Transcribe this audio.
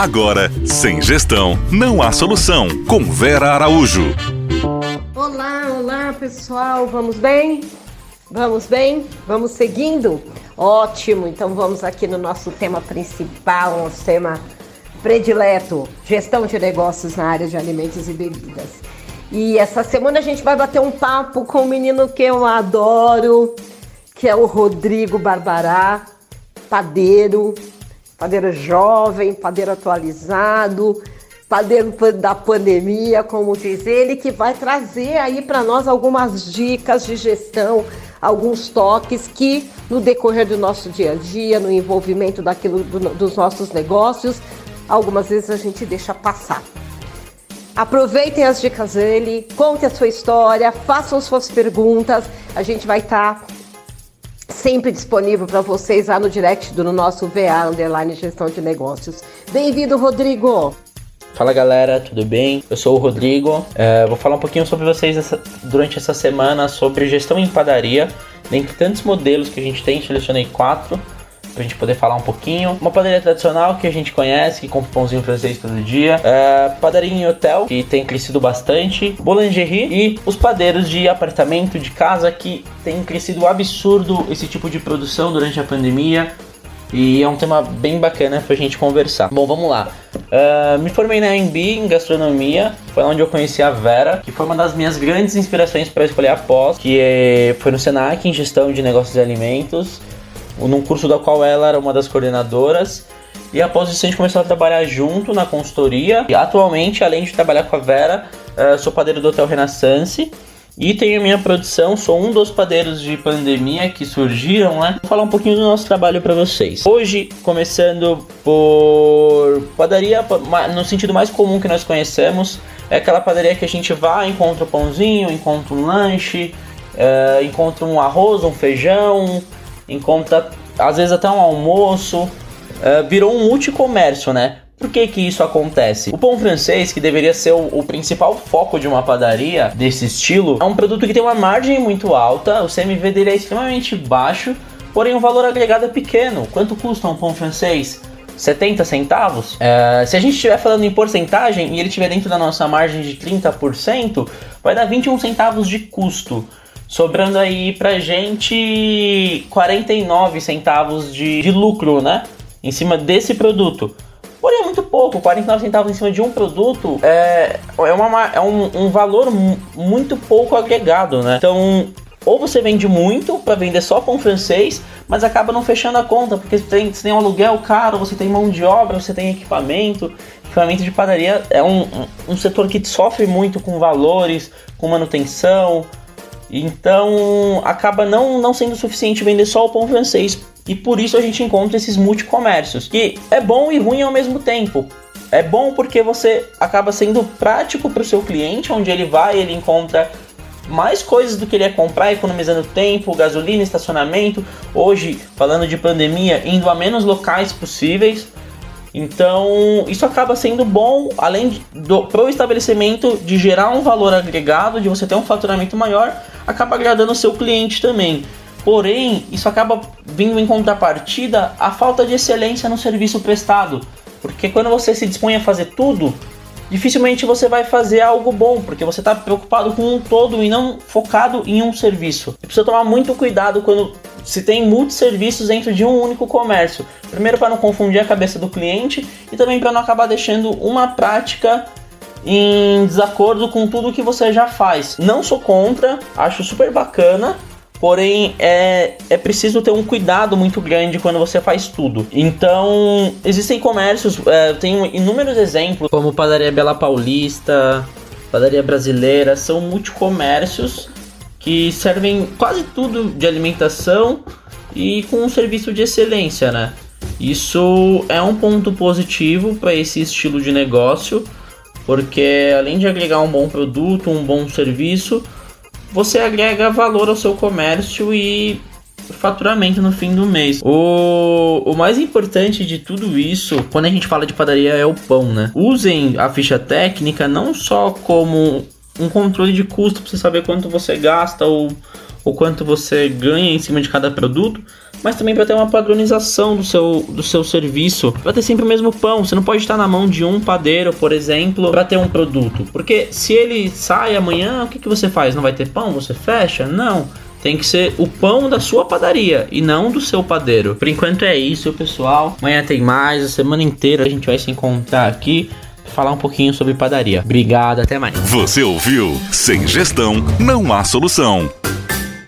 Agora, sem gestão, não há solução. Com Vera Araújo. Olá, olá pessoal, vamos bem? Vamos bem? Vamos seguindo? Ótimo, então vamos aqui no nosso tema principal, nosso tema predileto: gestão de negócios na área de alimentos e bebidas. E essa semana a gente vai bater um papo com um menino que eu adoro, que é o Rodrigo Barbará, padeiro, padeiro jovem, padeiro atualizado, padeiro da pandemia, como diz ele, que vai trazer aí para nós algumas dicas de gestão, alguns toques que no decorrer do nosso dia a dia, no envolvimento daquilo do, dos nossos negócios, algumas vezes a gente deixa passar. Aproveitem as dicas dele, conte a sua história, façam suas perguntas. A gente vai estar tá sempre disponível para vocês lá no direct do nosso VA Underline Gestão de Negócios. Bem-vindo, Rodrigo! Fala galera, tudo bem? Eu sou o Rodrigo. É, vou falar um pouquinho sobre vocês essa, durante essa semana sobre gestão em padaria. Dentre tantos modelos que a gente tem, selecionei quatro pra gente poder falar um pouquinho. Uma padaria tradicional que a gente conhece, que compra pãozinho francês todo dia. É, padaria em hotel, que tem crescido bastante. Boulangerie e os padeiros de apartamento, de casa, que tem crescido absurdo esse tipo de produção durante a pandemia. E é um tema bem bacana pra gente conversar. Bom, vamos lá. Uh, me formei na MB em gastronomia, foi onde eu conheci a Vera, que foi uma das minhas grandes inspirações para escolher a pós, que é, foi no Senac em gestão de negócios e alimentos num curso da qual ela era uma das coordenadoras. E após isso a gente começou a trabalhar junto na consultoria. E atualmente, além de trabalhar com a Vera, uh, sou padeiro do Hotel Renaissance. E tenho a minha produção, sou um dos padeiros de pandemia que surgiram, né? Vou falar um pouquinho do nosso trabalho para vocês. Hoje, começando por padaria, no sentido mais comum que nós conhecemos, é aquela padaria que a gente vai, encontra um pãozinho, encontra um lanche, uh, encontra um arroz, um feijão, encontra às vezes até um almoço, uh, virou um multicomércio, né? Por que, que isso acontece? O pão francês, que deveria ser o, o, principal foco de uma padaria desse estilo, é um produto que tem uma margem muito alta, o CMV dele é extremamente baixo, porém o valor agregado é pequeno. Quanto custa um pão francês? 70 centavos? É, se a gente estiver falando em porcentagem e ele estiver dentro da nossa margem de 30%, vai dar 21 centavos de custo sobrando aí pra gente 49 centavos de, de lucro, né? Em cima desse produto. Porém, é muito pouco, 49 centavos em cima de um produto é, é, uma, é um, um valor muito pouco agregado, né? Então, ou você vende muito para vender só pão francês, mas acaba não fechando a conta, porque você tem, você tem um aluguel caro, você tem mão de obra, você tem equipamento. Equipamento de padaria é um, um, um setor que sofre muito com valores, com manutenção, então acaba não, não sendo suficiente vender só o pão francês. E por isso a gente encontra esses multicomércios, que é bom e ruim ao mesmo tempo. É bom porque você acaba sendo prático para o seu cliente, onde ele vai, ele encontra mais coisas do que ele ia comprar, economizando tempo, gasolina, estacionamento. Hoje, falando de pandemia, indo a menos locais possíveis. Então, isso acaba sendo bom, além do pro estabelecimento de gerar um valor agregado, de você ter um faturamento maior, acaba agradando o seu cliente também. Porém, isso acaba vindo em contrapartida a falta de excelência no serviço prestado. Porque quando você se dispõe a fazer tudo, dificilmente você vai fazer algo bom, porque você está preocupado com um todo e não focado em um serviço. Você precisa tomar muito cuidado quando se tem muitos serviços dentro de um único comércio. Primeiro, para não confundir a cabeça do cliente e também para não acabar deixando uma prática em desacordo com tudo que você já faz. Não sou contra, acho super bacana, Porém, é, é preciso ter um cuidado muito grande quando você faz tudo. Então, existem comércios, é, tenho inúmeros exemplos, como Padaria Bela Paulista, Padaria Brasileira, são multicomércios que servem quase tudo de alimentação e com um serviço de excelência, né? Isso é um ponto positivo para esse estilo de negócio, porque além de agregar um bom produto, um bom serviço, você agrega valor ao seu comércio e faturamento no fim do mês. O, o mais importante de tudo isso, quando a gente fala de padaria, é o pão, né? Usem a ficha técnica não só como um controle de custo para você saber quanto você gasta ou, ou quanto você ganha em cima de cada produto, mas também para ter uma padronização do seu, do seu serviço, para ter sempre o mesmo pão. Você não pode estar na mão de um padeiro, por exemplo, para ter um produto, porque se ele sai amanhã, o que, que você faz? Não vai ter pão? Você fecha? Não. Tem que ser o pão da sua padaria e não do seu padeiro. Por enquanto é isso, pessoal. Amanhã tem mais, a semana inteira a gente vai se encontrar aqui falar um pouquinho sobre padaria. Obrigado, até mais. Você ouviu? Sem gestão não há solução.